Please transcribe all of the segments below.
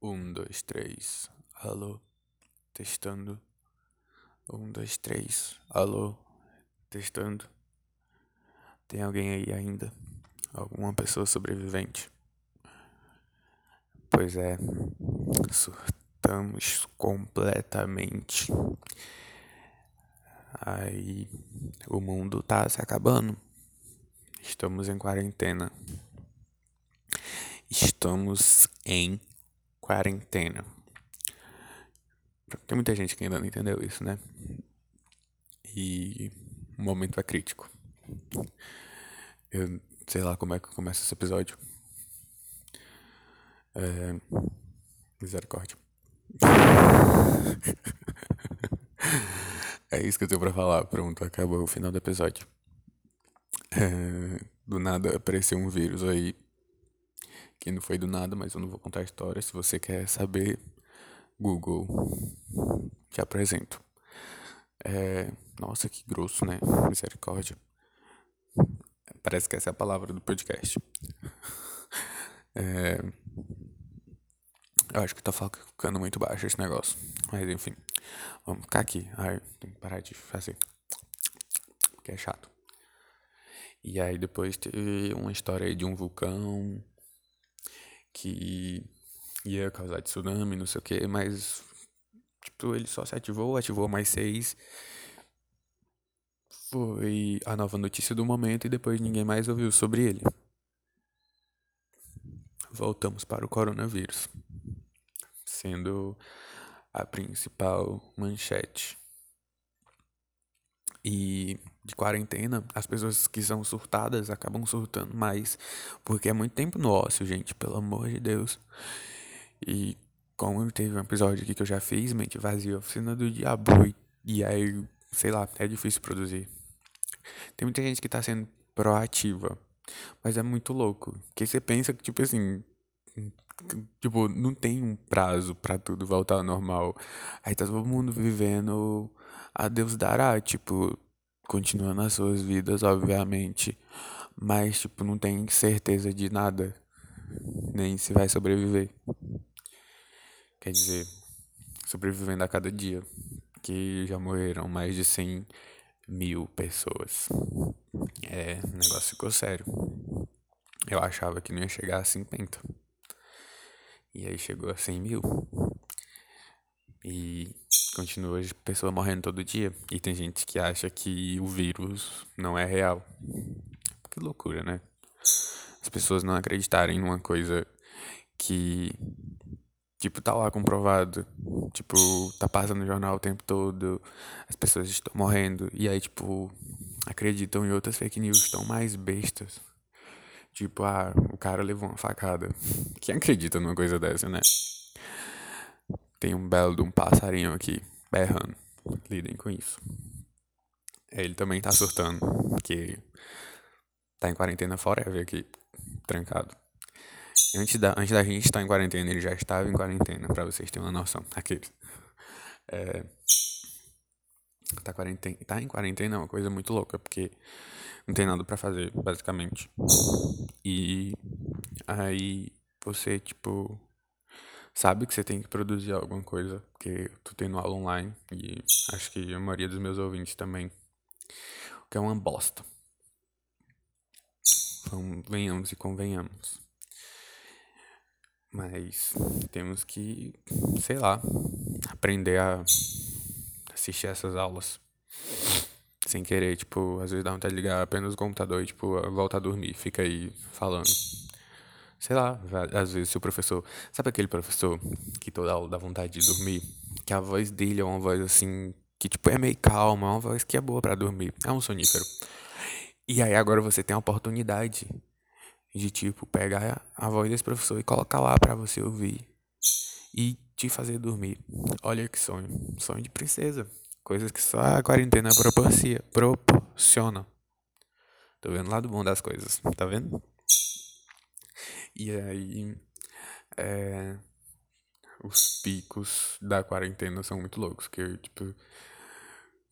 Um, dois, três. Alô? Testando. Um, dois, três. Alô? Testando. Tem alguém aí ainda? Alguma pessoa sobrevivente? Pois é, surtamos completamente. Aí o mundo tá se acabando. Estamos em quarentena. Estamos em quarentena. Tem muita gente que ainda não entendeu isso, né? E o momento é crítico. Eu sei lá como é que começa esse episódio. É... Misericórdia. é isso que eu tenho pra falar. Pronto, acabou o final do episódio. É... Do nada apareceu um vírus aí que não foi do nada, mas eu não vou contar a história. Se você quer saber, Google, te apresento. É... Nossa, que grosso, né? Misericórdia. Parece que essa é a palavra do podcast. É... Eu acho que tá ficando muito baixo esse negócio. Mas enfim, vamos ficar aqui. Ai, tem que parar de fazer. Porque é chato. E aí depois teve uma história aí de um vulcão que ia causar tsunami, não sei o que, mas tipo, ele só se ativou, ativou mais seis. Foi a nova notícia do momento e depois ninguém mais ouviu sobre ele. Voltamos para o coronavírus, sendo a principal manchete. E de quarentena, as pessoas que são surtadas acabam surtando mais, porque é muito tempo no ócio, gente, pelo amor de Deus. E como teve um episódio aqui que eu já fiz, mente vazia, oficina do diabo, e, e aí, sei lá, é difícil produzir. Tem muita gente que tá sendo proativa, mas é muito louco, porque você pensa que, tipo assim, tipo, não tem um prazo para tudo voltar ao normal. Aí tá todo mundo vivendo a Deus dará, tipo, continuando as suas vidas, obviamente, mas, tipo, não tem certeza de nada, nem se vai sobreviver. Quer dizer, sobrevivendo a cada dia, que já morreram mais de 100 mil pessoas. É, o negócio ficou sério. Eu achava que não ia chegar a 50. E aí chegou a 100 mil. E continua pessoa morrendo todo dia. E tem gente que acha que o vírus não é real. Que loucura, né? As pessoas não acreditarem numa coisa que, tipo, tá lá comprovado. Tipo, tá passando no jornal o tempo todo. As pessoas estão morrendo. E aí, tipo, acreditam em outras fake news tão mais bestas. Tipo, ah, o cara levou uma facada. Quem acredita numa coisa dessa, né? Tem um belo de um passarinho aqui berrando. Lidem com isso. Ele também tá surtando, que tá em quarentena forever aqui, trancado. Antes da, antes da gente estar em quarentena, ele já estava em quarentena, pra vocês terem uma noção. Aquele. É, tá, quarentena, tá em quarentena é uma coisa muito louca, porque não tem nada para fazer, basicamente. E aí você, tipo, sabe que você tem que produzir alguma coisa, porque eu tô tendo aula online e acho que a maioria dos meus ouvintes também. O que é uma bosta. Então, venhamos e convenhamos. Mas temos que, sei lá, aprender a assistir essas aulas sem querer, tipo, às vezes dá vontade de ligar apenas o computador e, tipo, volta a dormir, fica aí falando. Sei lá, às vezes se o professor. Sabe aquele professor que toda aula dá vontade de dormir? Que a voz dele é uma voz assim. Que, tipo, é meio calma, é uma voz que é boa para dormir. É um sonífero. E aí agora você tem a oportunidade de, tipo, pegar a voz desse professor e colocar lá para você ouvir. E te fazer dormir. Olha que sonho. Sonho de princesa. Coisas que só a quarentena proporciona. Tô vendo o lado bom das coisas, tá vendo? E aí, é, os picos da quarentena são muito loucos, que tipo,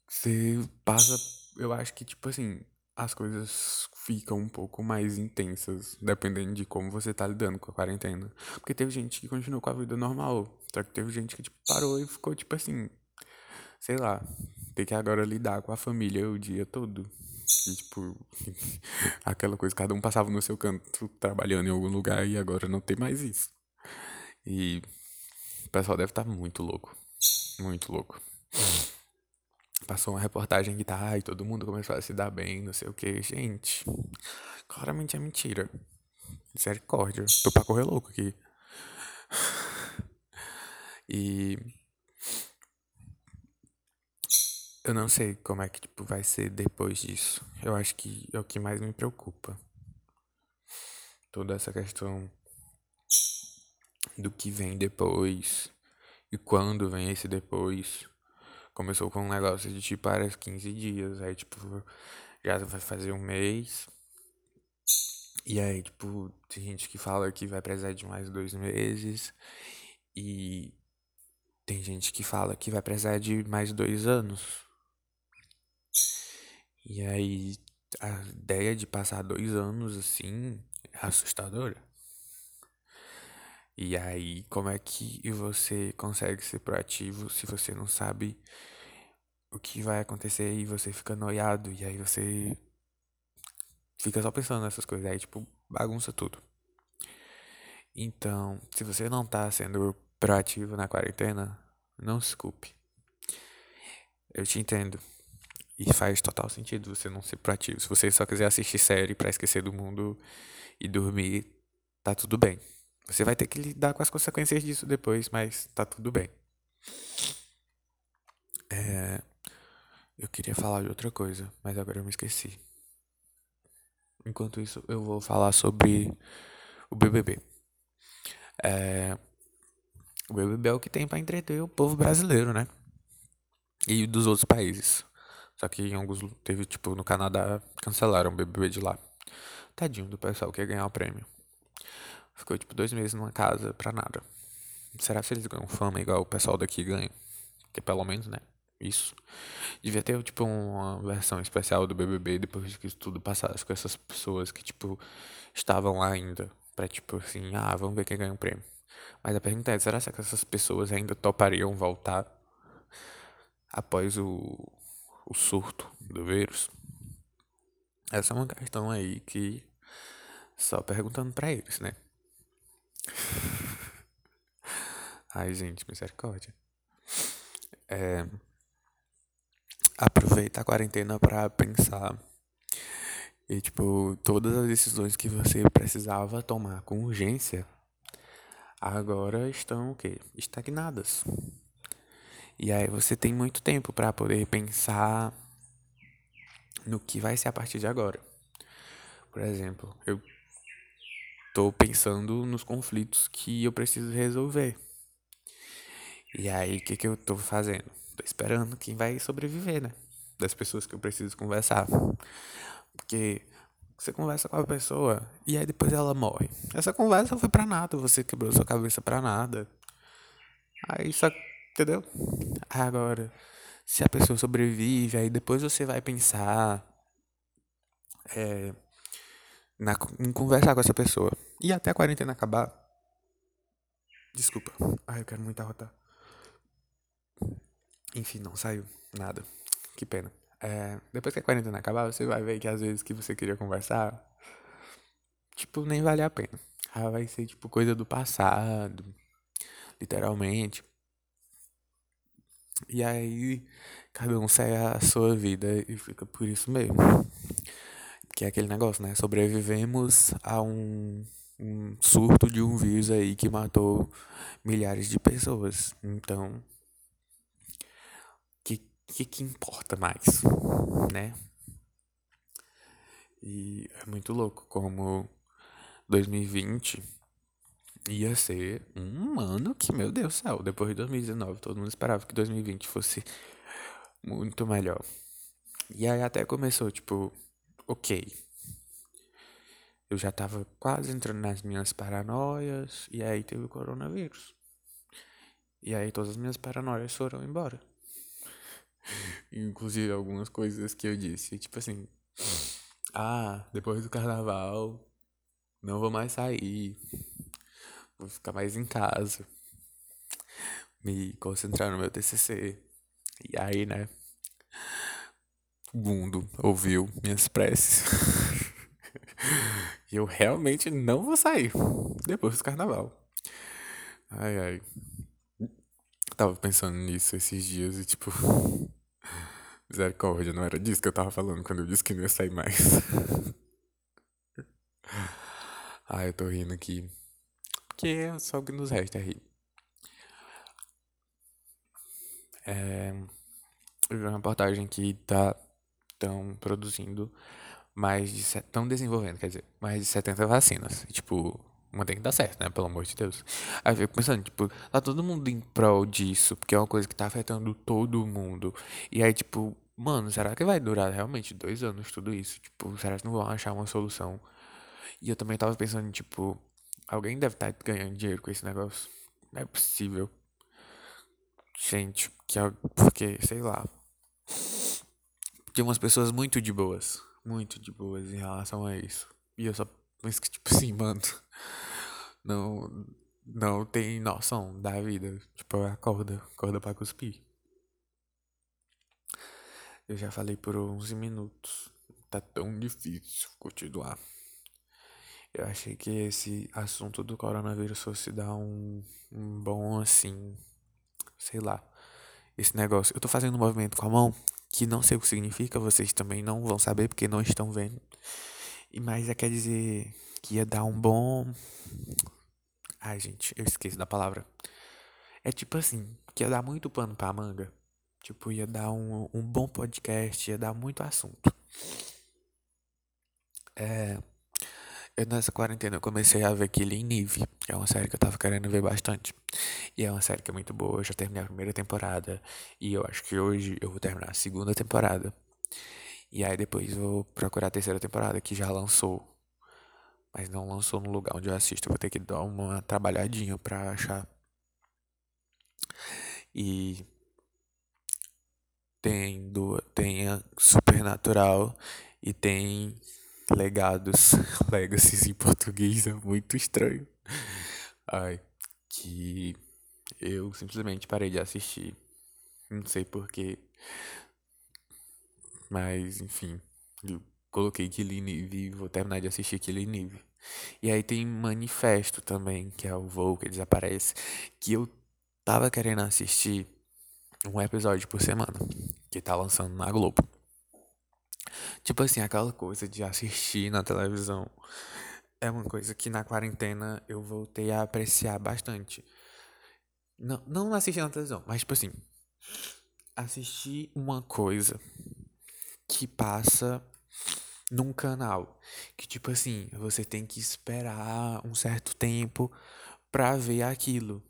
você passa, eu acho que tipo assim, as coisas ficam um pouco mais intensas, dependendo de como você tá lidando com a quarentena. Porque teve gente que continuou com a vida normal, só que teve gente que tipo, parou e ficou tipo assim, sei lá, ter que agora lidar com a família o dia todo. E, tipo, aquela coisa, cada um passava no seu canto trabalhando em algum lugar e agora não tem mais isso. E o pessoal deve estar tá muito louco. Muito louco. Passou uma reportagem que tá, ai, todo mundo começou a se dar bem, não sei o que. Gente, claramente é mentira. Misericórdia. Tô pra correr louco aqui. E. Eu não sei como é que tipo, vai ser depois disso. Eu acho que é o que mais me preocupa. Toda essa questão do que vem depois e quando vem esse depois. Começou com um negócio de tipo, parece 15 dias. Aí, tipo, já vai fazer um mês. E aí, tipo, tem gente que fala que vai precisar de mais dois meses. E tem gente que fala que vai precisar de mais dois anos. E aí, a ideia de passar dois anos assim é assustadora. E aí, como é que você consegue ser proativo se você não sabe o que vai acontecer e você fica noiado e aí você fica só pensando nessas coisas, aí tipo, bagunça tudo. Então, se você não tá sendo proativo na quarentena, não se culpe. Eu te entendo. E faz total sentido você não ser proativo. Se você só quiser assistir série para esquecer do mundo e dormir, tá tudo bem. Você vai ter que lidar com as consequências disso depois, mas tá tudo bem. É, eu queria falar de outra coisa, mas agora eu me esqueci. Enquanto isso, eu vou falar sobre o BBB. É, o BBB é o que tem para entreter o povo brasileiro, né? E dos outros países. Só que em alguns teve, tipo, no Canadá, cancelaram o BBB de lá. Tadinho do pessoal que ia ganhar o prêmio. Ficou tipo dois meses numa casa pra nada. Será que eles ganham fama igual o pessoal daqui ganha? Que pelo menos, né? Isso. Devia ter, tipo, uma versão especial do BBB depois que isso tudo passasse com essas pessoas que, tipo, estavam lá ainda. Pra, tipo, assim, ah, vamos ver quem ganha o prêmio. Mas a pergunta é, será que essas pessoas ainda topariam voltar após o, o surto do vírus? Essa é uma questão aí que só perguntando para eles, né? Ai, gente, misericórdia. É, aproveita a quarentena para pensar. E, tipo, todas as decisões que você precisava tomar com urgência agora estão o quê? Estagnadas. E aí você tem muito tempo para poder pensar no que vai ser a partir de agora. Por exemplo, eu tô pensando nos conflitos que eu preciso resolver. E aí, o que, que eu tô fazendo? Tô esperando quem vai sobreviver, né? Das pessoas que eu preciso conversar. Porque você conversa com a pessoa e aí depois ela morre. Essa conversa foi pra nada, você quebrou sua cabeça pra nada. Aí só. Entendeu? Agora, se a pessoa sobrevive, aí depois você vai pensar. É, na, em conversar com essa pessoa. E até a quarentena acabar. Desculpa. Ai, eu quero muito arrotar. Enfim, não saiu nada. Que pena. É, depois que a quarentena acabar, você vai ver que às vezes que você queria conversar, tipo, nem vale a pena. Ah, vai ser tipo coisa do passado, literalmente. E aí, cada um segue a sua vida e fica por isso mesmo. Que é aquele negócio, né? Sobrevivemos a um, um surto de um vírus aí que matou milhares de pessoas. Então, que que, que importa mais, né? E é muito louco como 2020 ia ser um ano que, meu Deus do céu, depois de 2019, todo mundo esperava que 2020 fosse muito melhor. E aí até começou, tipo, ok. Eu já tava quase entrando nas minhas paranoias, e aí teve o coronavírus. E aí todas as minhas paranoias foram embora. Inclusive algumas coisas que eu disse, tipo assim, ah, depois do carnaval, não vou mais sair. Vou ficar mais em casa. Me concentrar no meu TCC. E aí, né? O mundo ouviu minhas preces. E eu realmente não vou sair depois do carnaval. Ai, ai. Tava pensando nisso esses dias e tipo. Misericórdia, não era disso que eu tava falando quando eu disse que não ia sair mais. Ai, eu tô rindo aqui. Porque é só o que nos resta rir. É, eu vi uma reportagem que tá tão produzindo mais de. Estão desenvolvendo, quer dizer, mais de 70 vacinas. E, tipo, uma tem que dar certo, né? Pelo amor de Deus. Aí eu fico pensando, tipo, tá todo mundo em prol disso, porque é uma coisa que tá afetando todo mundo. E aí, tipo, mano, será que vai durar realmente dois anos tudo isso? Tipo, será que não vão achar uma solução? E eu também tava pensando, tipo, alguém deve estar tá ganhando dinheiro com esse negócio. Não é possível. Gente, que porque, sei lá. Tem umas pessoas muito de boas muito de boas em relação a isso. E eu só penso que, tipo assim, mano, não, não tem noção da vida. Tipo, acorda, acorda pra cuspir. Eu já falei por 11 minutos. Tá tão difícil continuar. Eu achei que esse assunto do coronavírus fosse dar um, um bom, assim, sei lá, esse negócio. Eu tô fazendo um movimento com a mão que não sei o que significa, vocês também não vão saber porque não estão vendo. E mas é quer dizer que ia dar um bom. Ai, gente, eu esqueci da palavra. É tipo assim, que ia dar muito pano pra manga. Tipo, ia dar um, um bom podcast, ia dar muito assunto. É. Eu nessa quarentena eu comecei a ver Killing Nive, que é uma série que eu tava querendo ver bastante. E é uma série que é muito boa, eu já terminei a primeira temporada. E eu acho que hoje eu vou terminar a segunda temporada. E aí depois vou procurar a terceira temporada, que já lançou. Mas não lançou no lugar onde eu assisto. Eu vou ter que dar uma trabalhadinha pra achar. E tem, do, tem a Supernatural e tem legados, legacies em português é muito estranho. Ai, que eu simplesmente parei de assistir. Não sei porquê. Mas, enfim, eu coloquei Killing Eve e vou terminar de assistir Killing Eve. E aí tem Manifesto também, que é o voo que desaparece, que eu tava querendo assistir um episódio por semana, que tá lançando na Globo. Tipo assim, aquela coisa de assistir na televisão é uma coisa que na quarentena eu voltei a apreciar bastante. Não, não assistir na televisão, mas tipo assim, assistir uma coisa que passa num canal que tipo assim, você tem que esperar um certo tempo pra ver aquilo.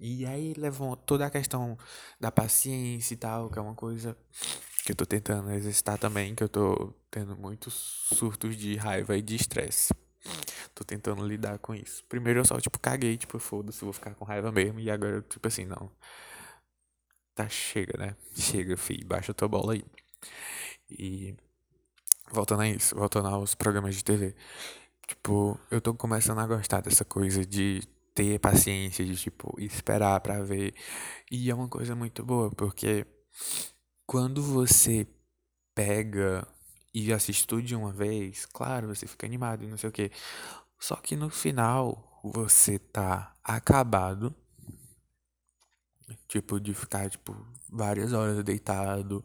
E aí levou toda a questão da paciência e tal, que é uma coisa que eu tô tentando exercitar também, que eu tô tendo muitos surtos de raiva e de estresse. Tô tentando lidar com isso. Primeiro eu só, tipo, caguei, tipo, foda-se, vou ficar com raiva mesmo. E agora, tipo assim, não. Tá, chega, né? Chega, filho, baixa tua bola aí. E. Voltando a isso, voltando aos programas de TV. Tipo, eu tô começando a gostar dessa coisa de ter paciência, de, tipo, esperar pra ver. E é uma coisa muito boa, porque quando você pega e assiste tudo de uma vez, claro, você fica animado e não sei o que. Só que no final você tá acabado. Tipo, de ficar, tipo, várias horas deitado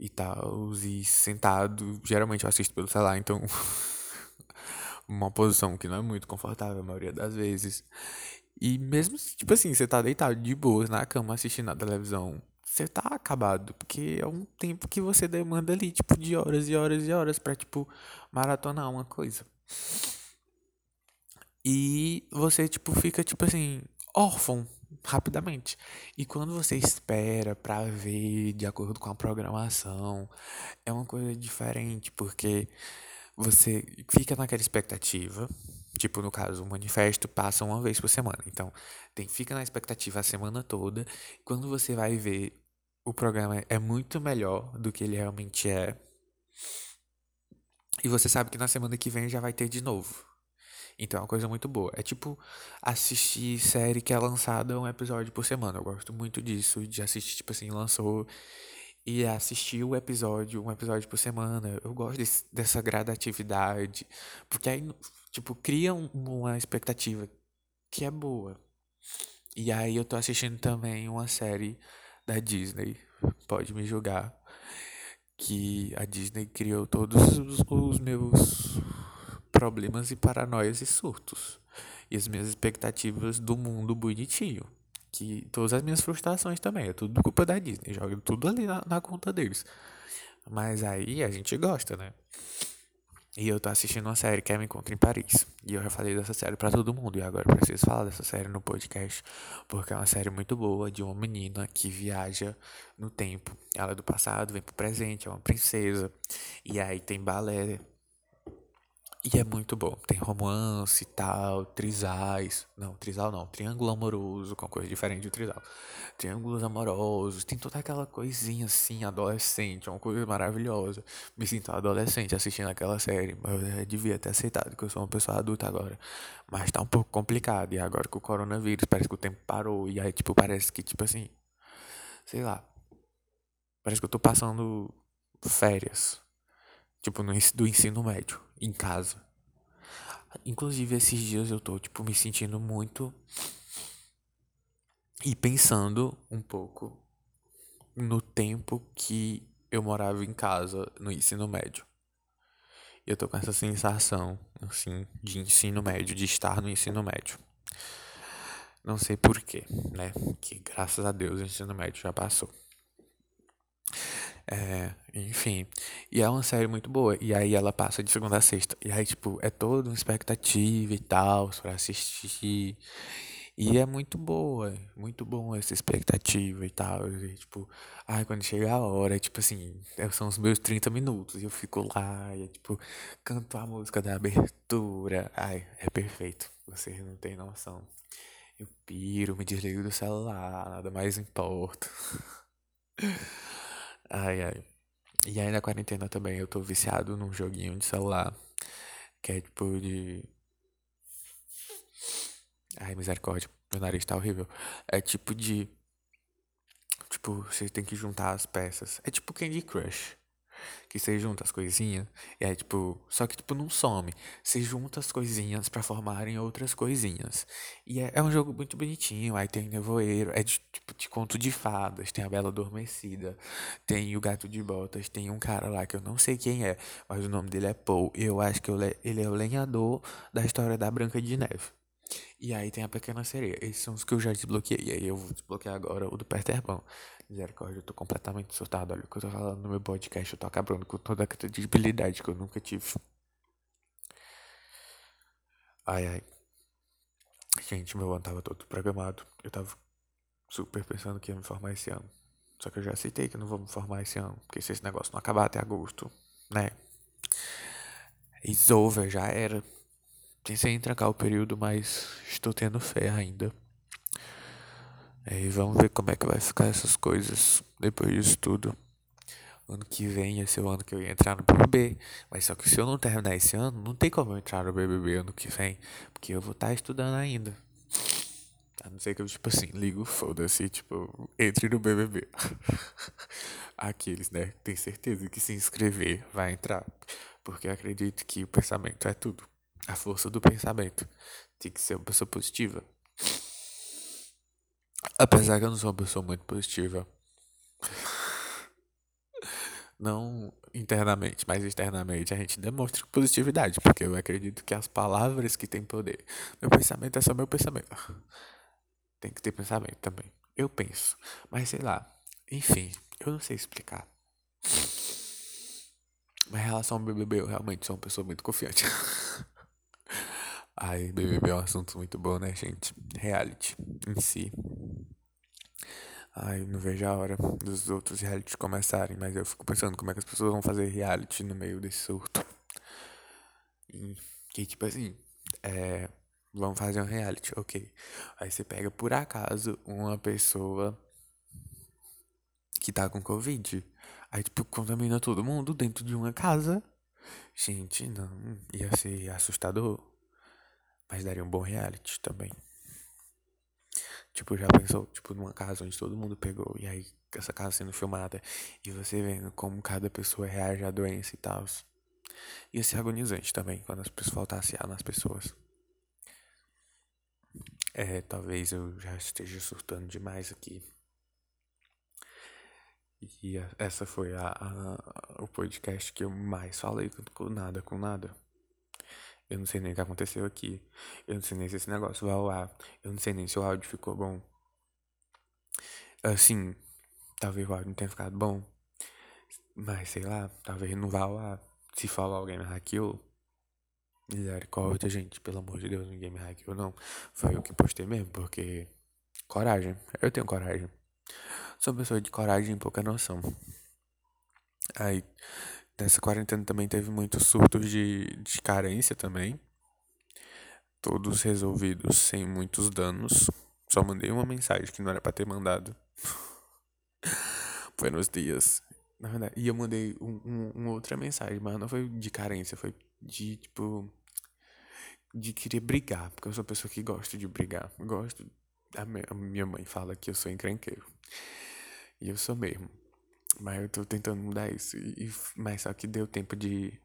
e tal, e sentado. Geralmente eu assisto pelo celular, então. uma posição que não é muito confortável a maioria das vezes. E mesmo, tipo assim, você tá deitado de boas na cama assistindo a televisão você tá acabado, porque é um tempo que você demanda ali, tipo, de horas e horas e horas pra, tipo, maratonar uma coisa. E você, tipo, fica, tipo assim, órfão rapidamente. E quando você espera pra ver de acordo com a programação, é uma coisa diferente, porque você fica naquela expectativa. Tipo, no caso, o manifesto passa uma vez por semana. Então, tem, fica na expectativa a semana toda. Quando você vai ver o programa é muito melhor do que ele realmente é. E você sabe que na semana que vem já vai ter de novo. Então é uma coisa muito boa. É tipo assistir série que é lançada um episódio por semana. Eu gosto muito disso, de assistir, tipo assim, lançou e assistir o episódio, um episódio por semana. Eu gosto desse, dessa gradatividade, porque aí, tipo, cria um, uma expectativa que é boa. E aí eu tô assistindo também uma série da Disney, pode me julgar, que a Disney criou todos os, os meus problemas e paranoias e surtos. E as minhas expectativas do mundo bonitinho. Que todas as minhas frustrações também. É tudo culpa da Disney. Joga tudo ali na, na conta deles. Mas aí a gente gosta, né? E eu tô assistindo uma série que é Me Encontra em Paris. E eu já falei dessa série para todo mundo. E agora eu preciso falar dessa série no podcast. Porque é uma série muito boa de uma menina que viaja no tempo. Ela é do passado, vem pro presente, é uma princesa. E aí tem balé e é muito bom. Tem romance e tal, trisais. Não, trisal não. Triângulo amoroso, com coisa diferente de trisal. Triângulos amorosos. Tem toda aquela coisinha assim, adolescente. É uma coisa maravilhosa. Me sinto adolescente assistindo aquela série. Eu devia ter aceitado que eu sou uma pessoa adulta agora. Mas tá um pouco complicado. E agora com o coronavírus, parece que o tempo parou. E aí, tipo, parece que, tipo assim. Sei lá. Parece que eu tô passando férias. Tipo, no, do ensino médio em casa. Inclusive, esses dias eu tô, tipo, me sentindo muito. E pensando um pouco no tempo que eu morava em casa no ensino médio. Eu tô com essa sensação, assim, de ensino médio, de estar no ensino médio. Não sei porquê, né? Que graças a Deus o ensino médio já passou. É, enfim. E é uma série muito boa. E aí ela passa de segunda a sexta. E aí, tipo, é toda uma expectativa e tal pra assistir. E é muito boa, muito bom essa expectativa e tal. E, tipo, ai, quando chega a hora, é tipo assim, é, são os meus 30 minutos. E eu fico lá, e é, tipo, canto a música da abertura. Ai, é perfeito. Vocês não têm noção. Eu piro, me desligo do celular, nada mais importa. Ai, ai. E aí na quarentena também eu tô viciado num joguinho de celular. Que é tipo de. Ai, misericórdia. Meu nariz tá horrível. É tipo de. Tipo, você tem que juntar as peças. É tipo Candy Crush que você junta as coisinhas e aí tipo, só que tipo não some. Você junta as coisinhas para formarem outras coisinhas. E é, é, um jogo muito bonitinho, aí tem nevoeiro, é de, tipo de conto de fadas, tem a Bela Adormecida, tem o Gato de Botas, tem um cara lá que eu não sei quem é, mas o nome dele é Paul. E eu acho que ele é o lenhador da história da Branca de Neve. E aí tem a Pequena Sereia. Esses são os que eu já desbloqueei. E aí eu vou desbloquear agora o do Peter Pan. Misericórdia, eu tô completamente surtado. Olha o que eu tô falando no meu podcast. Eu tô acabando com toda a credibilidade que eu nunca tive. Ai, ai. Gente, meu ano tava todo programado. Eu tava super pensando que ia me formar esse ano. Só que eu já aceitei que não vou me formar esse ano. Porque se esse negócio não acabar até agosto, né? It's over, já era. Pensei em trancar o período, mas estou tendo fé ainda. E vamos ver como é que vai ficar essas coisas depois disso tudo. Ano que vem ia ser o ano que eu ia entrar no BBB. Mas só que se eu não terminar esse ano, não tem como eu entrar no BBB ano que vem. Porque eu vou estar tá estudando ainda. A não ser que eu, tipo assim, ligo, foda-se, tipo, entre no BBB. Aqueles, né? Tem certeza que se inscrever vai entrar. Porque eu acredito que o pensamento é tudo. A força do pensamento. Tem que ser uma pessoa positiva. Apesar que eu não sou uma pessoa muito positiva. Não internamente, mas externamente a gente demonstra positividade, porque eu acredito que as palavras que têm poder. Meu pensamento é só meu pensamento. Tem que ter pensamento também. Eu penso, mas sei lá. Enfim, eu não sei explicar. Mas em relação ao BBB, eu realmente sou uma pessoa muito confiante. Ai, BBB é um assunto muito bom, né, gente? Reality em si. Ai, não vejo a hora dos outros realities começarem, mas eu fico pensando como é que as pessoas vão fazer reality no meio desse surto. E que, tipo assim, é. Vamos fazer um reality, ok. Aí você pega por acaso uma pessoa que tá com Covid. Aí, tipo, contamina todo mundo dentro de uma casa Gente, não. Ia ser assustador. Mas daria um bom reality também. Tipo, já pensou, tipo, numa casa onde todo mundo pegou, e aí essa casa sendo filmada, e você vendo como cada pessoa reage à doença e tal. Ia ser agonizante também, quando as pessoas faltassem nas pessoas. É, talvez eu já esteja surtando demais aqui. E essa foi a, a, o podcast que eu mais falei com nada, com nada. Eu não sei nem o que aconteceu aqui. Eu não sei nem se esse negócio vai ar. Eu não sei nem se o áudio ficou bom. Assim, talvez o áudio não tenha ficado bom. Mas sei lá, talvez não vá ar. Se falar alguém me hackeou. Misericórdia, gente. Pelo amor de Deus, ninguém me hackeou, não. Foi eu que postei mesmo, porque. Coragem. Eu tenho coragem. Sou pessoa de coragem e pouca noção. Aí, nessa quarentena também teve muitos surtos de, de carência também. Todos resolvidos sem muitos danos. Só mandei uma mensagem que não era pra ter mandado. foi nos dias. Na verdade, e eu mandei um, um, outra mensagem, mas não foi de carência, foi de tipo. De querer brigar, porque eu sou uma pessoa que gosta de brigar. Gosto. A minha mãe fala que eu sou encrenqueiro. E eu sou mesmo. Mas eu tô tentando mudar isso. E, mas só que deu tempo de.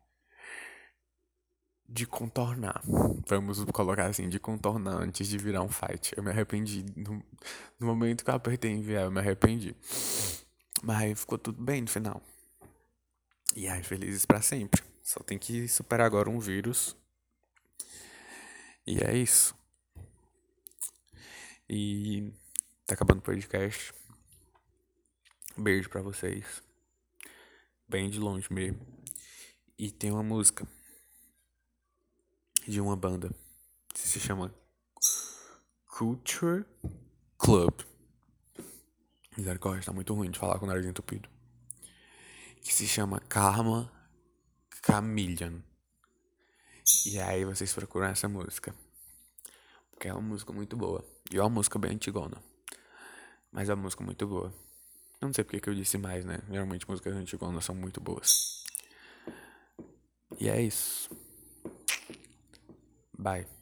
De contornar. Vamos colocar assim, de contornar antes de virar um fight. Eu me arrependi. No, no momento que eu apertei enviar, eu me arrependi. Mas ficou tudo bem no final. E aí, felizes para sempre. Só tem que superar agora um vírus. E é isso. E tá acabando o podcast. Beijo para vocês. Bem de longe mesmo. E tem uma música de uma banda que se chama Culture Club. Misericórdia, tá muito ruim de falar com o nariz entupido. Que se chama Karma Chameleon. E aí vocês procuram essa música. Porque é uma música muito boa. E é uma música bem antigona. Mas é uma música muito boa. Não sei porque que eu disse mais, né? Geralmente músicas antigas são muito boas. E é isso. Bye.